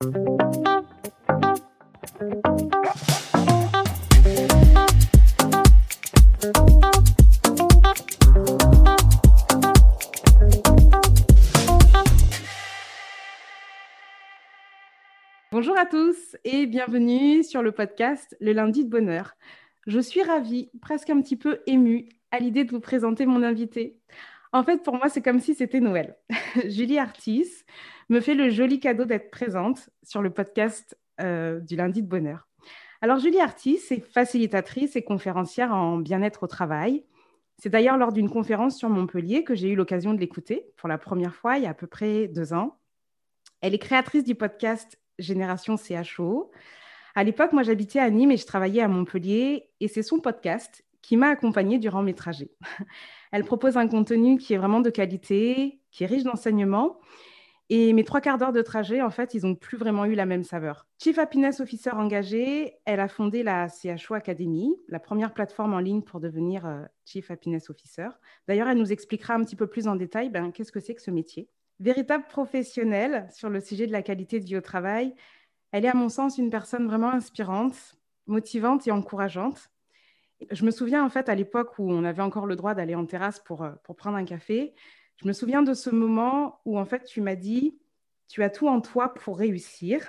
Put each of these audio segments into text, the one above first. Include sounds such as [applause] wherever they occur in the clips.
Bonjour à tous et bienvenue sur le podcast Le lundi de bonheur. Je suis ravie, presque un petit peu émue à l'idée de vous présenter mon invité. En fait, pour moi, c'est comme si c'était Noël. [laughs] Julie Artis me fait le joli cadeau d'être présente sur le podcast euh, du lundi de bonheur. Alors, Julie Artis est facilitatrice et conférencière en bien-être au travail. C'est d'ailleurs lors d'une conférence sur Montpellier que j'ai eu l'occasion de l'écouter pour la première fois il y a à peu près deux ans. Elle est créatrice du podcast Génération CHO. À l'époque, moi, j'habitais à Nîmes et je travaillais à Montpellier et c'est son podcast qui m'a accompagnée durant mes trajets. [laughs] Elle propose un contenu qui est vraiment de qualité, qui est riche d'enseignements. Et mes trois quarts d'heure de trajet, en fait, ils n'ont plus vraiment eu la même saveur. Chief Happiness Officer engagée, elle a fondé la CHO Academy, la première plateforme en ligne pour devenir euh, Chief Happiness Officer. D'ailleurs, elle nous expliquera un petit peu plus en détail ben, qu'est-ce que c'est que ce métier. Véritable professionnelle sur le sujet de la qualité de vie au travail, elle est à mon sens une personne vraiment inspirante, motivante et encourageante. Je me souviens en fait à l'époque où on avait encore le droit d'aller en terrasse pour, euh, pour prendre un café. Je me souviens de ce moment où en fait tu m'as dit tu as tout en toi pour réussir.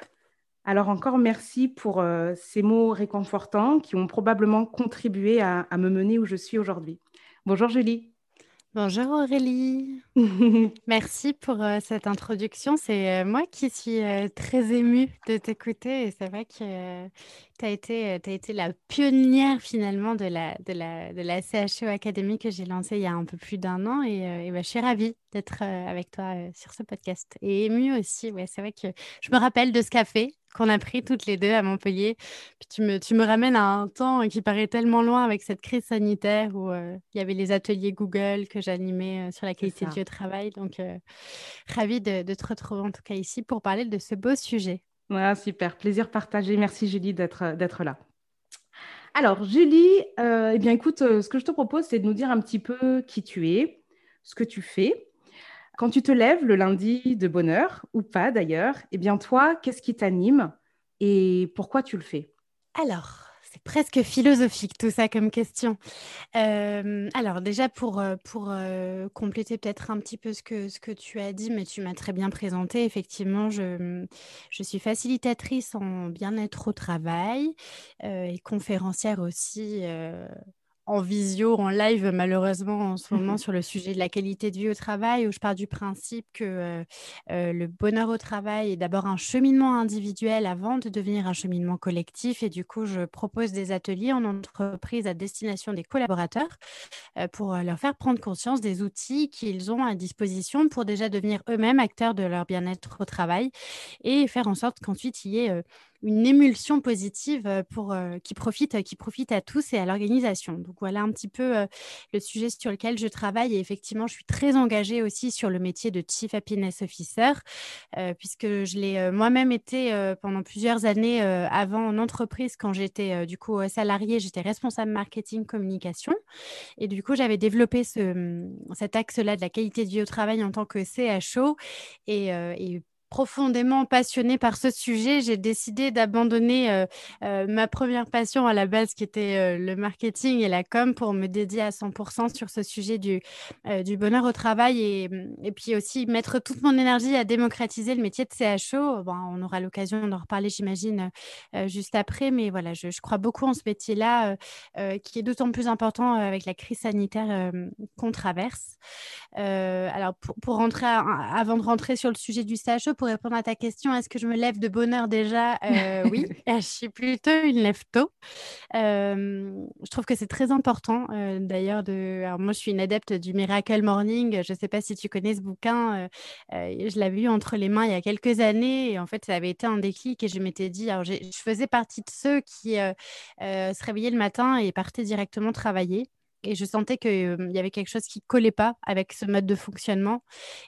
Alors encore merci pour euh, ces mots réconfortants qui ont probablement contribué à me mener où je suis aujourd'hui. Bonjour Julie. Bonjour Aurélie. [laughs] Merci pour euh, cette introduction. C'est euh, moi qui suis euh, très émue de t'écouter et c'est vrai que tu as été, été la pionnière finalement de la, de la, de la CHO Academy que j'ai lancée il y a un peu plus d'un an et, bah, je suis ravie d'être avec toi sur ce podcast et émue aussi. Ouais, c'est vrai que je me rappelle de ce café qu'on a pris toutes les deux à Montpellier. Puis tu me, tu me ramènes à un temps qui paraît tellement loin avec cette crise sanitaire où euh, il y avait les ateliers Google que j'animais euh, sur la qualité du travail. Donc, euh, ravie de, te retrouver en tout cas ici pour parler de ce beau sujet. Ouais, super, plaisir partagé. Merci Julie d'être, d'être là. Alors, Julie, eh bien, écoute, ce que je te propose, c'est de nous dire un petit peu qui tu es, ce que tu fais, quand tu te lèves le lundi de bonne heure, ou pas d'ailleurs, eh bien toi, qu'est-ce qui t'anime et pourquoi tu le fais? Alors, c'est presque philosophique tout ça comme question. Euh, alors déjà pour, euh, euh, compléter peut-être un petit peu ce que, tu as dit, mais tu m'as très bien présenté, effectivement, je suis facilitatrice en bien-être au travail et conférencière aussi en visio, en live, malheureusement, en ce moment, sur le sujet de la qualité de vie au travail, où je pars du principe que euh, euh, le bonheur au travail est d'abord un cheminement individuel avant de devenir un cheminement collectif. Et du coup, je propose des ateliers en entreprise à destination des collaborateurs euh, pour leur faire prendre conscience des outils qu'ils ont à disposition pour déjà devenir eux-mêmes acteurs de leur bien-être au travail et faire en sorte qu'ensuite il y ait une émulsion positive pour, qui, profite, qui profite à tous et à l'organisation. Donc voilà un petit peu le sujet sur lequel je travaille. Et effectivement, je suis très engagée aussi sur le métier de Chief Happiness Officer, puisque je l'ai moi-même été pendant plusieurs années avant en entreprise quand j'étais du coup salariée, j'étais responsable marketing communication. Et du coup, j'avais développé ce, mmh, cet axe-là de la qualité de vie au travail en tant que CHO. Et, et profondément passionnée par ce sujet, j'ai décidé d'abandonner euh, euh, ma première passion à la base qui était euh, le marketing et la com pour me dédier à 100% sur ce sujet du, du bonheur au travail et, mm, et, puis aussi mettre toute mon énergie à démocratiser le métier de CHO. Bon, on aura l'occasion d'en reparler, j'imagine, juste après, mais voilà, je, crois beaucoup en ce métier-là qui est d'autant plus important avec la crise sanitaire qu'on traverse. alors, pour, pour rentrer, avant de rentrer sur le sujet du CHO, pour répondre à ta question, est-ce que je me lève de bonne heure déjà? Euh, [laughs] Oui, je suis plutôt une lève tôt. Euh, je trouve que c'est très important euh, d'ailleurs. De... Alors, moi, je suis une adepte du Miracle Morning. Je ne sais pas si tu connais ce bouquin. je l'avais eu entre les mains il y a quelques années et en fait, ça avait été un déclic et je m'étais dit, alors je faisais partie de ceux qui se réveillaient le matin et partaient directement travailler. Et je sentais qu'il y avait quelque chose qui collait pas avec ce mode de fonctionnement.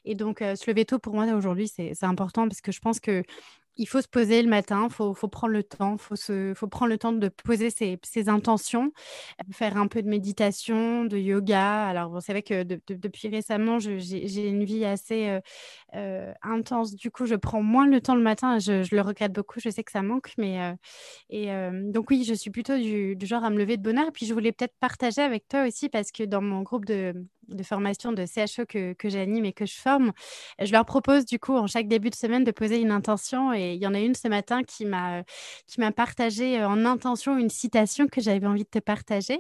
Et donc, se lever tôt, pour moi, aujourd'hui, c'est important parce que je pense que il faut se poser le matin, il faut, prendre le temps, il faut, faut prendre le temps de poser ses, intentions, faire un peu de méditation, de yoga. Alors, c'est vrai que depuis récemment, j'ai une vie assez euh, euh, intense. Du coup, je prends moins le temps le matin. Je, je, le regrette beaucoup. Je sais que ça manque. Mais, euh, et, donc, oui, je suis plutôt du, genre à me lever de. Et puis, je voulais peut-être partager avec toi aussi parce que dans mon groupe de, de formation de CHO que, que j'anime et que je forme, je leur propose du coup en chaque début de semaine de poser une intention et il y en a une ce matin qui m'a partagé euh, en intention une citation que j'avais envie de te partager.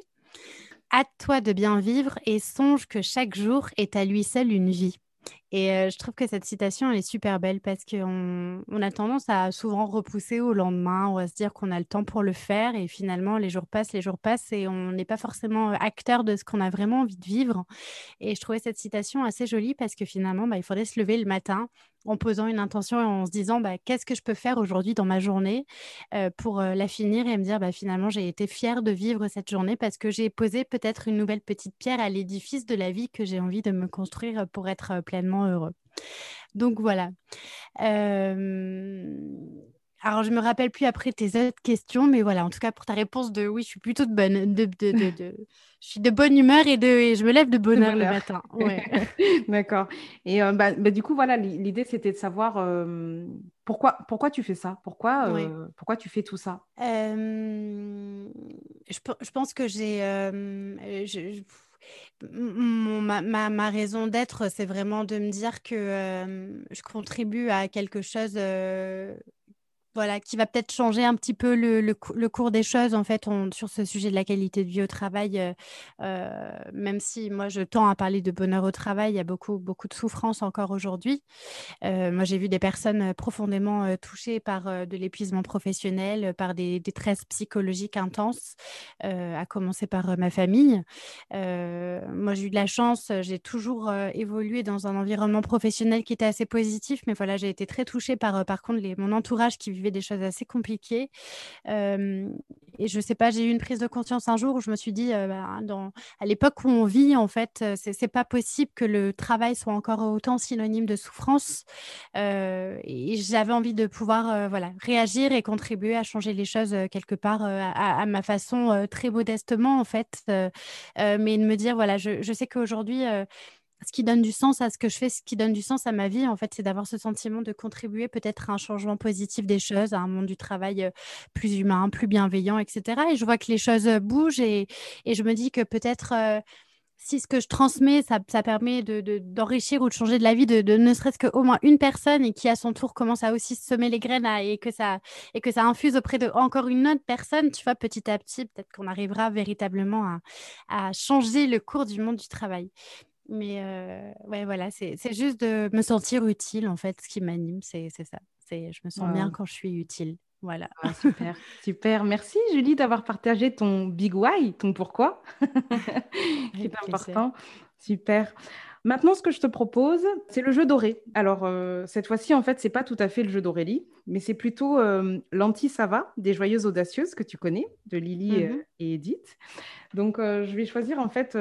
À toi de bien vivre et songe que chaque jour est à lui seul une vie. Et je trouve que cette citation, elle est super belle parce qu'on on a tendance à souvent repousser au lendemain ou à se dire qu'on a le temps pour le faire. Et finalement, les jours passent, les jours passent et on n'est pas forcément acteur de ce qu'on a vraiment envie de vivre. Et je trouvais cette citation assez jolie parce que finalement, bah, il faudrait se lever le matin en posant une intention et en se disant bah, qu'est-ce que je peux faire aujourd'hui dans ma journée pour la finir et me dire bah, finalement j'ai été fière de vivre cette journée parce que j'ai posé peut-être une nouvelle petite pierre à l'édifice de la vie que j'ai envie de me construire pour être pleinement heureux. Donc voilà. Alors, je me rappelle plus après tes autres questions, mais voilà, en tout cas, pour ta réponse de oui, je suis plutôt de bonne, de, de, de, je suis de bonne humeur et, de, je me lève de bonne heure le matin. [laughs] [laughs] D'accord. Et euh, bah, bah, du coup, voilà, l'idée, c'était de savoir pourquoi, pourquoi tu fais ça? Pourquoi, euh, pourquoi tu fais tout ça? Je, je, pense que j'ai... Je, ma, raison d'être, c'est vraiment de me dire que je contribue à quelque chose voilà, qui va peut-être changer un petit peu le, le, cours des choses, en fait, sur ce sujet de la qualité de vie au travail. Euh, euh, même si moi, je tends à parler de bonheur au travail, il y a beaucoup, beaucoup de souffrance encore aujourd'hui. Euh, moi, j'ai vu des personnes profondément touchées par de l'épuisement professionnel, par des détresses psychologiques intenses, à commencer par ma famille. moi, j'ai eu de la chance, j'ai toujours évolué dans un environnement professionnel qui était assez positif, mais voilà, j'ai été très touchée par, par contre, mon entourage qui des choses assez compliquées. et je sais pas, j'ai eu une prise de conscience un jour où je me suis dit, bah, dans, à l'époque où on vit, en fait, c'est pas possible que le travail soit encore autant synonyme de souffrance. et j'avais envie de pouvoir voilà, réagir et contribuer à changer les choses quelque part à, ma façon, très modestement, en fait. mais de me dire, voilà, je, je sais qu'aujourd'hui, ce qui donne du sens à ce que je fais, ce qui donne du sens à ma vie, en fait, c'est d'avoir ce sentiment de contribuer peut-être à un changement positif des choses, à un monde du travail euh, plus humain, plus bienveillant, etc. Et je vois que les choses euh, bougent et, je me dis que peut-être euh, si ce que je transmets, ça, permet d'enrichir ou de changer de la vie de, ne serait-ce qu'au moins une personne et qui à son tour commence à aussi semer les graines et, que ça, et que ça infuse auprès de une autre personne, tu vois, petit à petit, peut-être qu'on arrivera véritablement à changer le cours du monde du travail. Mais euh, ouais, voilà, c'est juste de me sentir utile, en fait, ce qui m'anime, c'est ça. Je me sens bien quand je suis utile. Voilà. Ah, super, [laughs] super. Merci Julie d'avoir partagé ton big why, ton pourquoi, [laughs] qui est important. Super. Maintenant, ce que je te propose, c'est le jeu doré. Alors, euh, cette fois-ci, en fait, c'est pas tout à fait le jeu d'Aurélie, mais c'est plutôt euh, l'anti-sava des Joyeuses Audacieuses que tu connais, de Lily mmh et Edith. Donc, euh, je vais choisir en fait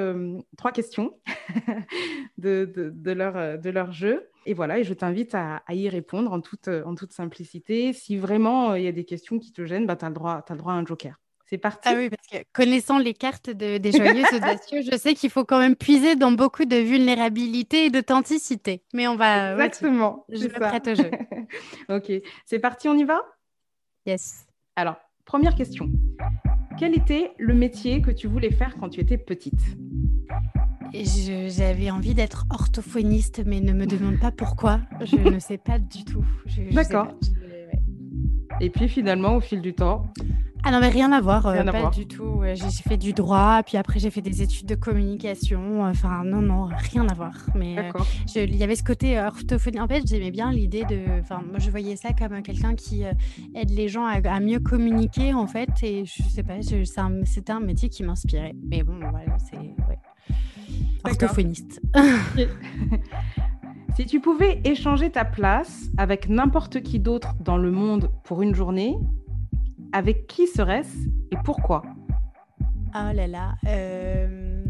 trois questions [laughs] de, leur, de leur jeu. Et voilà, et je t'invite à, y répondre en toute, en toute simplicité. Si vraiment il y a des questions qui te gênent, bah, tu as, le droit à un joker. C'est parti. Ah oui, parce que connaissant les cartes des joyeux [laughs] audacieux, je sais qu'il faut quand même puiser dans beaucoup de vulnérabilité et d'authenticité. Mais on va. Exactement. je me prête au jeu. [laughs] ok, c'est parti, on y va? Yes. Alors, première question. Quel était le métier que tu voulais faire quand tu étais petite? J'avais envie d'être orthophoniste, mais ne me demande pas pourquoi. Je ne sais pas du tout. D'accord. Et puis finalement, au fil du temps ah non, mais rien à voir, euh, pas du tout. J'ai fait du droit, puis après j'ai fait des études de communication. Enfin, non, non, rien à voir. Mais euh, il y avait ce côté euh, orthophonie. En fait, j'aimais bien l'idée de. Enfin, moi, je voyais ça comme quelqu'un qui aide les gens à, mieux communiquer, en fait. Et je sais pas, c'était un, métier qui m'inspirait. Mais bon, voilà, c'est. Ouais. Orthophoniste. [laughs] si tu pouvais échanger ta place avec n'importe qui d'autre dans le monde pour une journée, avec qui serait-ce et pourquoi? Oh là là. Euh,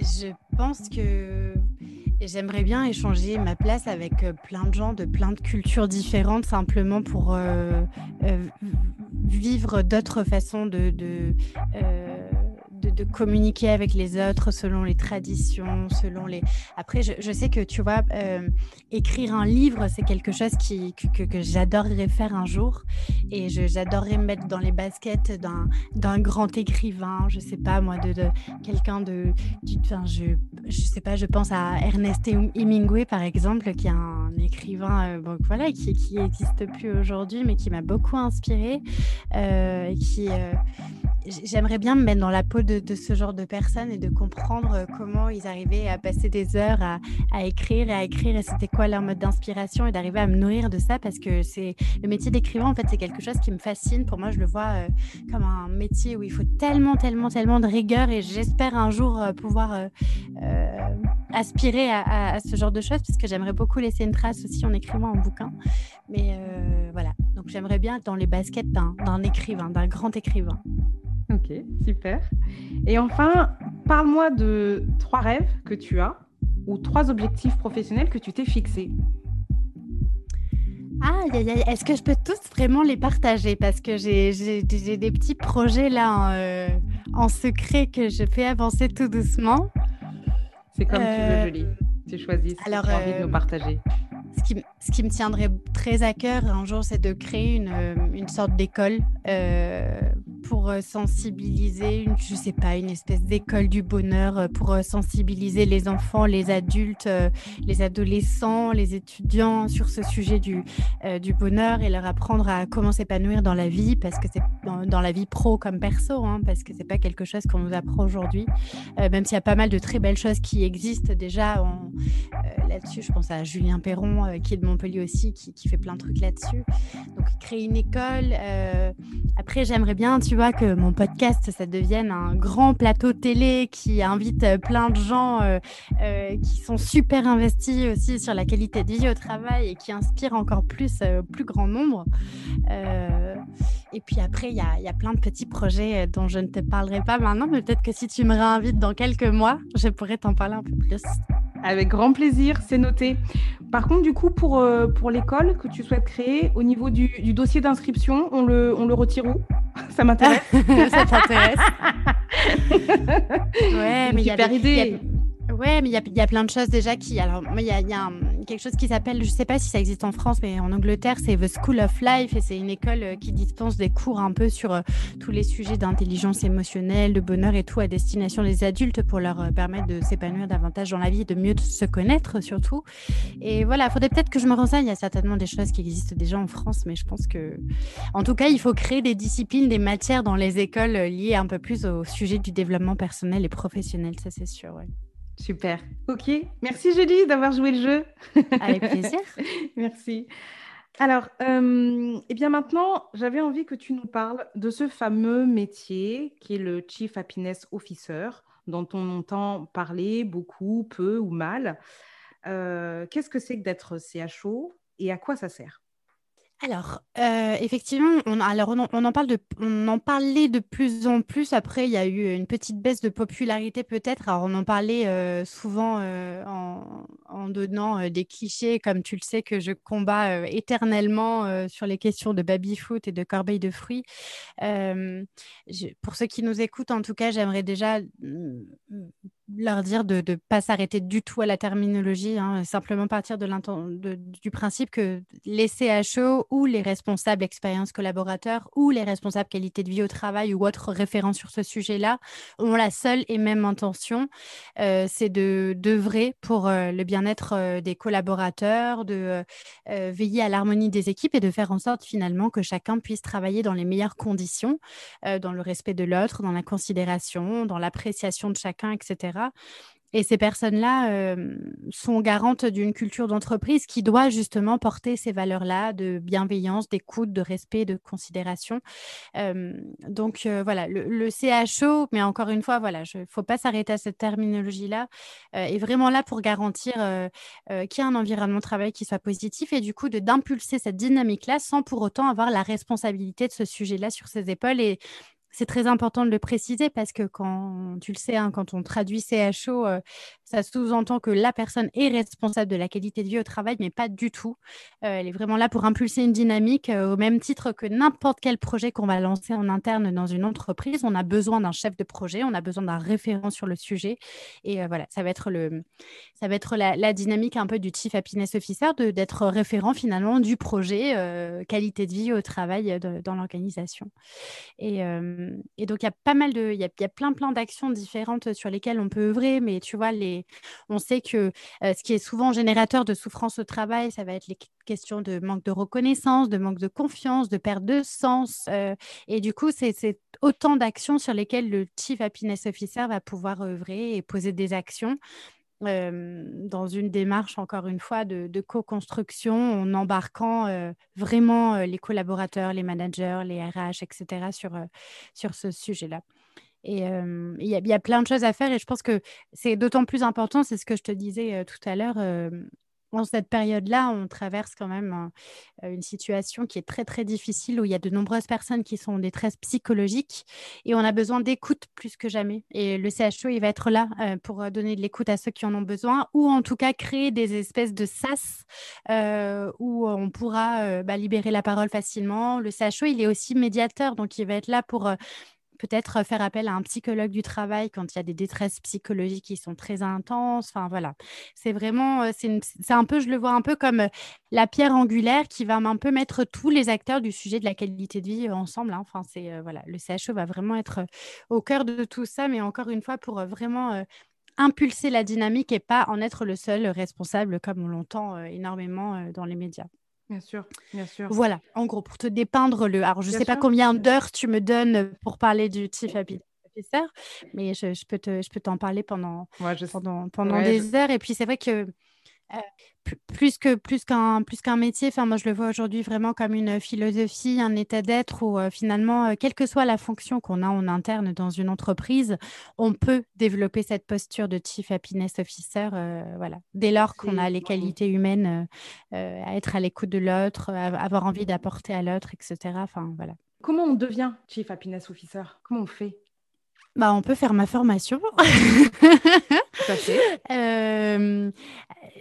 je pense que J'aimerais bien échanger ma place avec plein de gens de plein de cultures différentes, simplement pour vivre d'autres façons de de, communiquer avec les autres selon les traditions, selon les. Après, je, sais que tu vois, euh, écrire un livre, c'est quelque chose qui, que, j'adorerais faire un jour. Et j'adorerais me mettre dans les baskets d'un grand écrivain, je sais pas moi, de, quelqu'un de. enfin, je, je sais pas, je pense à Ernest Hemingway par exemple, qui est un écrivain euh, voilà, qui n'existe plus aujourd'hui, mais qui m'a beaucoup inspiré. Euh, qui j'aimerais bien me mettre dans la peau de, ce genre de personnes et de comprendre euh, comment ils arrivaient à passer des heures à, écrire et à écrire. Et c'était quoi leur mode d'inspiration et d'arriver à me nourrir de ça? Parce que c'est le métier d'écrivain en fait c'est quelque chose qui me fascine. Pour moi je le vois euh, comme un métier où il faut tellement tellement tellement de rigueur et j'espère un jour euh, pouvoir aspirer à, ce genre de choses parce que j'aimerais beaucoup laisser une trace aussi en écrivant un bouquin. Mais voilà. Donc j'aimerais bien être dans les baskets d'un écrivain d'un grand écrivain Ok, super. Et enfin, parle-moi de trois rêves que tu as ou trois objectifs professionnels que tu t'es fixés. Ah, est-ce que je peux tous vraiment les partager? Parce que j'ai des petits projets là euh, en, secret que je fais avancer tout doucement. C'est comme tu veux, euh, Julie. Tu choisis si Alors, tu as envie de nous euh, partager. Ce qui, ce qui, me tiendrait très à cœur un jour, c'est de créer une, une sorte d'école pour euh, sensibiliser, une, je sais pas, une espèce d'école du bonheur euh, pour euh, sensibiliser les enfants, les adultes, les adolescents, les étudiants sur ce sujet du, du bonheur et leur apprendre à comment s'épanouir dans la vie, parce que c'est dans, la vie pro comme perso, hein, parce que c'est pas quelque chose qu'on nous apprend aujourd'hui, même s'il y a pas mal de très belles choses qui existent déjà là-dessus. Je pense à Julien Perron, qui est de Montpellier aussi, qui, qui fait plein de trucs là-dessus. Donc créer une école. après, j'aimerais bien, tu vois, que mon podcast, ça devienne un grand plateau télé qui invite euh, plein de gens euh, euh, qui sont super investis aussi sur la qualité de vie au travail et qui inspirent encore plus au plus grand nombre. et puis après, il y a, plein de petits projets dont je ne te parlerai pas maintenant, mais peut-être que si tu me réinvites dans quelques mois, je pourrais t'en parler un peu plus. Avec grand plaisir, c'est noté. Par contre, du coup, pour, euh, pour l'école que tu souhaites créer, au niveau du, du dossier d'inscription, on le, on le retire où? [laughs] Ça m'intéresse. [laughs] Ça t'intéresse [laughs] Ouais, mais il y a, idée. Ouais, mais il y, y, a plein de choses déjà qui. Alors, il y a, quelque chose qui s'appelle, je ne sais pas si ça existe en France, mais en Angleterre, c'est The School of Life et c'est une école euh, qui dispense des cours un peu sur euh, tous les sujets d'intelligence émotionnelle, de bonheur et tout à destination des adultes pour leur euh, permettre de s'épanouir davantage dans la vie et de mieux se connaître surtout. Et voilà, il faudrait peut-être que je me renseigne. Il y a certainement des choses qui existent déjà en France, mais je pense que, en tout cas, il faut créer des disciplines, des matières dans les écoles liées un peu plus au sujet du développement personnel et professionnel, ça c'est sûr. Ouais. Super. Ok. Merci Julie d'avoir joué le jeu. Avec plaisir. [laughs] Merci. Alors, euh, eh bien maintenant, j'avais envie que tu nous parles de ce fameux métier qui est le Chief Happiness Officer, dont on entend parler beaucoup, peu ou mal. Euh, qu'est-ce que c'est que d'être CHO et à quoi ça sert? Alors, euh, effectivement, on, en parle de, parlait de plus en plus. Après, il y a eu une petite baisse de popularité peut-être. Alors, on en parlait euh, souvent euh, en, donnant des clichés, comme tu le sais, que je combats éternellement sur les questions de baby-foot et de corbeille de fruits. pour ceux qui nous écoutent, en tout cas, j'aimerais déjà mm, leur dire de ne pas s'arrêter du tout à la terminologie, hein, simplement partir de du principe que les CHO ou les responsables expérience collaborateurs ou les responsables qualité de vie au travail ou autres référents sur ce sujet-là ont la seule et même intention, euh, c'est de d'œuvrer pour euh, le bien-être euh, des collaborateurs, de veiller à l'harmonie des équipes et de faire en sorte finalement que chacun puisse travailler dans les meilleures conditions, dans le respect de l'autre, dans la considération, dans l'appréciation de chacun, etc. Et ces personnes-là euh, sont garantes d'une culture d'entreprise qui doit justement porter ces valeurs-là de bienveillance, d'écoute, de respect, de considération. Euh, donc euh, voilà, le, CHO, mais encore une fois, voilà, il ne faut pas s'arrêter à cette terminologie-là, est vraiment là pour garantir qu'il y a un environnement de travail qui soit positif et du coup d'impulser cette dynamique-là sans pour autant avoir la responsabilité de ce sujet-là sur ses épaules et c'est très important de le préciser parce que quand tu le sais, hein, quand on traduit CHO, euh, ça sous-entend que la personne est responsable de la qualité de vie au travail, mais pas du tout. Euh, elle est vraiment là pour impulser une dynamique euh, au même titre que n'importe quel projet qu'on va lancer en interne dans une entreprise. On a besoin d'un chef de projet, on a besoin d'un référent sur le sujet. Et voilà, ça va être, le, ça va être la, dynamique un peu du Chief Happiness Officer, d'être référent finalement du projet qualité de vie au travail dans l'organisation. Et et donc, il y a pas mal de, il y a, plein, plein d'actions différentes sur lesquelles on peut œuvrer, mais tu vois, les, on sait que ce qui est souvent générateur de souffrance au travail, ça va être les questions de manque de reconnaissance, de manque de confiance, de perte de sens. et du coup, c'est autant d'actions sur lesquelles le Chief Happiness Officer va pouvoir œuvrer et poser des actions dans une démarche, encore une fois, de, co-construction en embarquant vraiment les collaborateurs, les managers, les RH, etc. sur, sur ce sujet-là. Et il y, y, a plein de choses à faire et je pense que c'est d'autant plus important, c'est ce que je te disais tout à l'heure, en cette période-là, on traverse quand même euh, une situation qui est très, très difficile où il y a de nombreuses personnes qui sont en détresse psychologique et on a besoin d'écoute plus que jamais. Et le CHO, il va être là euh, pour donner de l'écoute à ceux qui en ont besoin ou en tout cas créer des espèces de sas euh, où on pourra bah, libérer la parole facilement. Le CHO, il est aussi médiateur, donc il va être là pour peut-être faire appel à un psychologue du travail quand il y a des détresses psychologiques qui sont très intenses. Enfin voilà, c'est vraiment, c'est un peu, je le vois un peu comme la pierre angulaire qui va un peu mettre tous les acteurs du sujet de la qualité de vie ensemble. Hein. Enfin c'est voilà, le CHO va vraiment être au cœur de tout ça, mais encore une fois pour vraiment impulser la dynamique et pas en être le seul responsable comme on l'entend énormément dans les médias. Bien sûr, bien sûr. Voilà, en gros, pour te dépeindre le. Alors, je ne sais pas combien d'heures tu me donnes pour parler du Chief Officer, mais je, je peux t'en parler pendant, pendant, pendant des heures. Et puis, c'est vrai que euh, plus que plus qu'un plus qu'un métier. Enfin moi je le vois aujourd'hui vraiment comme une philosophie un état d'être où euh, finalement euh, quelle que soit la fonction qu'on a en interne dans une entreprise on peut développer cette posture de chief happiness officer voilà. Dès lors qu'on a les qualités humaines à être à l'écoute de l'autre avoir envie d'apporter à l'autre etc enfin voilà. Comment on devient chief happiness officer? Comment on fait? Bah, on peut faire ma formation. [laughs] Tout à fait. [laughs]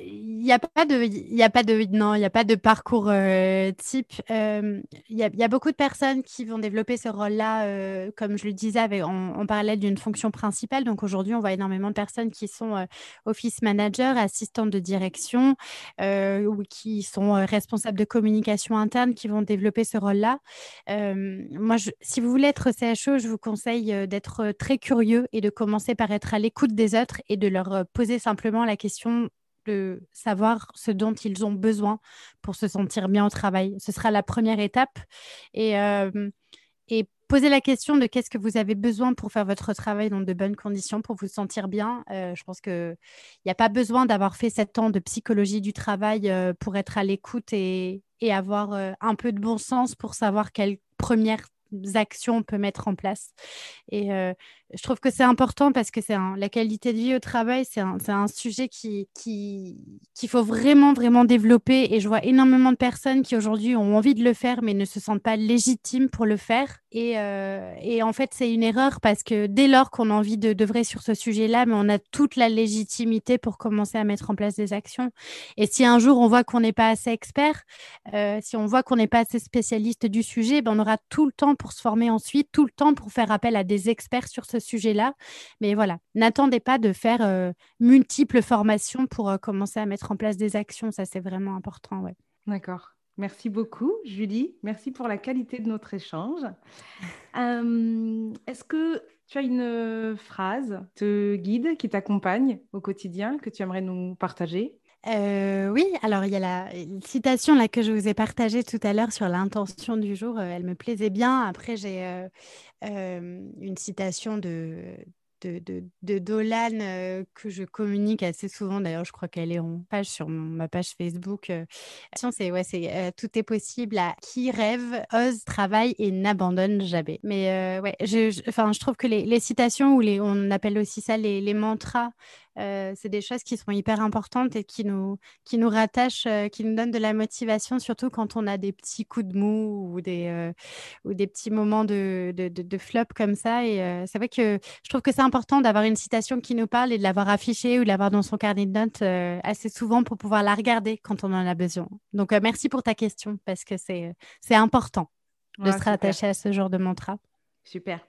Il n'y a pas de, il y a pas de, non, il y a pas de parcours euh, type. Il y, a, beaucoup de personnes qui vont développer ce rôle-là, euh, comme je le disais, en, parallèle d'une fonction principale. Donc aujourd'hui, on voit énormément de personnes qui sont euh, office manager, assistantes de direction, ou qui sont responsables de communication interne, qui vont développer ce rôle-là. moi, si vous voulez être CHO, je vous conseille d'être très curieux et de commencer par être à l'écoute des autres et de leur poser simplement la question savoir ce dont ils ont besoin pour se sentir bien au travail. Ce sera la première étape. Et, euh, et poser la question de qu'est-ce que vous avez besoin pour faire votre travail dans de bonnes conditions, pour vous sentir bien. Euh, je pense qu'il n'y a pas besoin d'avoir fait sept ans de psychologie du travail euh, pour être à l'écoute et, avoir un peu de bon sens pour savoir quelles premières actions on peut mettre en place. Et euh, je trouve que c'est important parce que c'est la qualité de vie au travail, c'est un, un, sujet qui qu'il faut vraiment, vraiment développer. Et je vois énormément de personnes qui aujourd'hui ont envie de le faire, mais ne se sentent pas légitimes pour le faire. Et, euh, et en fait, c'est une erreur parce que dès lors qu'on a envie de d'œuvrer sur ce sujet-là, mais on a toute la légitimité pour commencer à mettre en place des actions. Et si un jour on voit qu'on n'est pas assez expert, euh, si on voit qu'on n'est pas assez spécialiste du sujet, ben on aura tout le temps pour se former ensuite, tout le temps pour faire appel à des experts sur ce sujet-là. Mais voilà, n'attendez pas de faire euh, multiples formations pour euh, commencer à mettre en place des actions. Ça, c'est vraiment important. Ouais. D'accord. Merci beaucoup, Julie. Merci pour la qualité de notre échange. [laughs] Euh, est-ce que tu as une phrase te guide, qui t'accompagne au quotidien, que tu aimerais nous partager? Oui, alors il y a la citation là que je vous ai partagée tout à l'heure sur l'intention du jour, elle me plaisait bien. Après, j'ai une citation de, de, Dolan euh, que je communique assez souvent. D'ailleurs, je crois qu'elle est en page sur ma page Facebook. Euh. C'est ouais, c'est euh, tout est possible à qui rêve, ose, travaille et n'abandonne jamais. Mais ouais, je, je trouve que les, les, citations ou les, on appelle aussi ça les, les mantras c'est des choses qui sont hyper importantes et qui nous, qui nous rattachent, qui nous donnent de la motivation, surtout quand on a des petits coups de mou ou des, ou des petits moments de, de, de, flop comme ça. Et c'est vrai que je trouve que c'est important d'avoir une citation qui nous parle et de l'avoir affichée ou de l'avoir dans son carnet de notes assez souvent pour pouvoir la regarder quand on en a besoin. Donc, merci pour ta question parce que c'est important de se rattacher à ce genre de mantra. Super.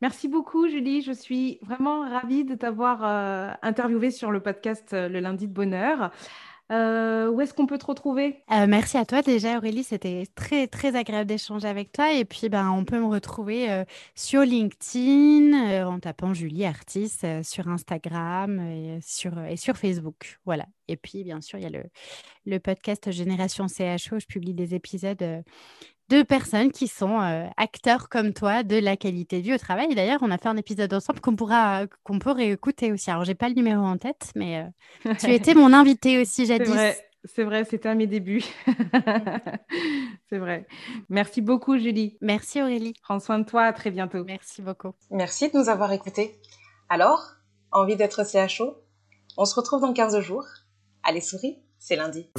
Merci beaucoup, Julie. Je suis vraiment ravie de t'avoir euh, interviewé sur le podcast euh, Le lundi de bonheur. Euh, où est-ce qu'on peut te retrouver? Merci à toi déjà Aurélie, c'était très très agréable d'échanger avec toi et puis ben, on peut me retrouver sur LinkedIn en tapant Julie Artis sur Instagram et sur, et sur Facebook. Voilà. Et puis bien sûr il y a le, le podcast Génération CHO, je publie des épisodes deux personnes qui sont euh, acteurs comme toi de la qualité de vie au travail. D'ailleurs, on a fait un épisode ensemble qu'on pourra qu'on peut réécouter aussi. Alors, j'ai pas le numéro en tête, mais euh, tu étais mon invité aussi jadis. C'est vrai, c'était à mes débuts. [laughs] C'est vrai. Merci beaucoup, Julie. Merci, Aurélie. Prends soin de toi. À très bientôt. Merci beaucoup. Merci de nous avoir écoutés. Alors, envie d'être CHO On se retrouve dans 15 jours. Allez, souris, c'est lundi.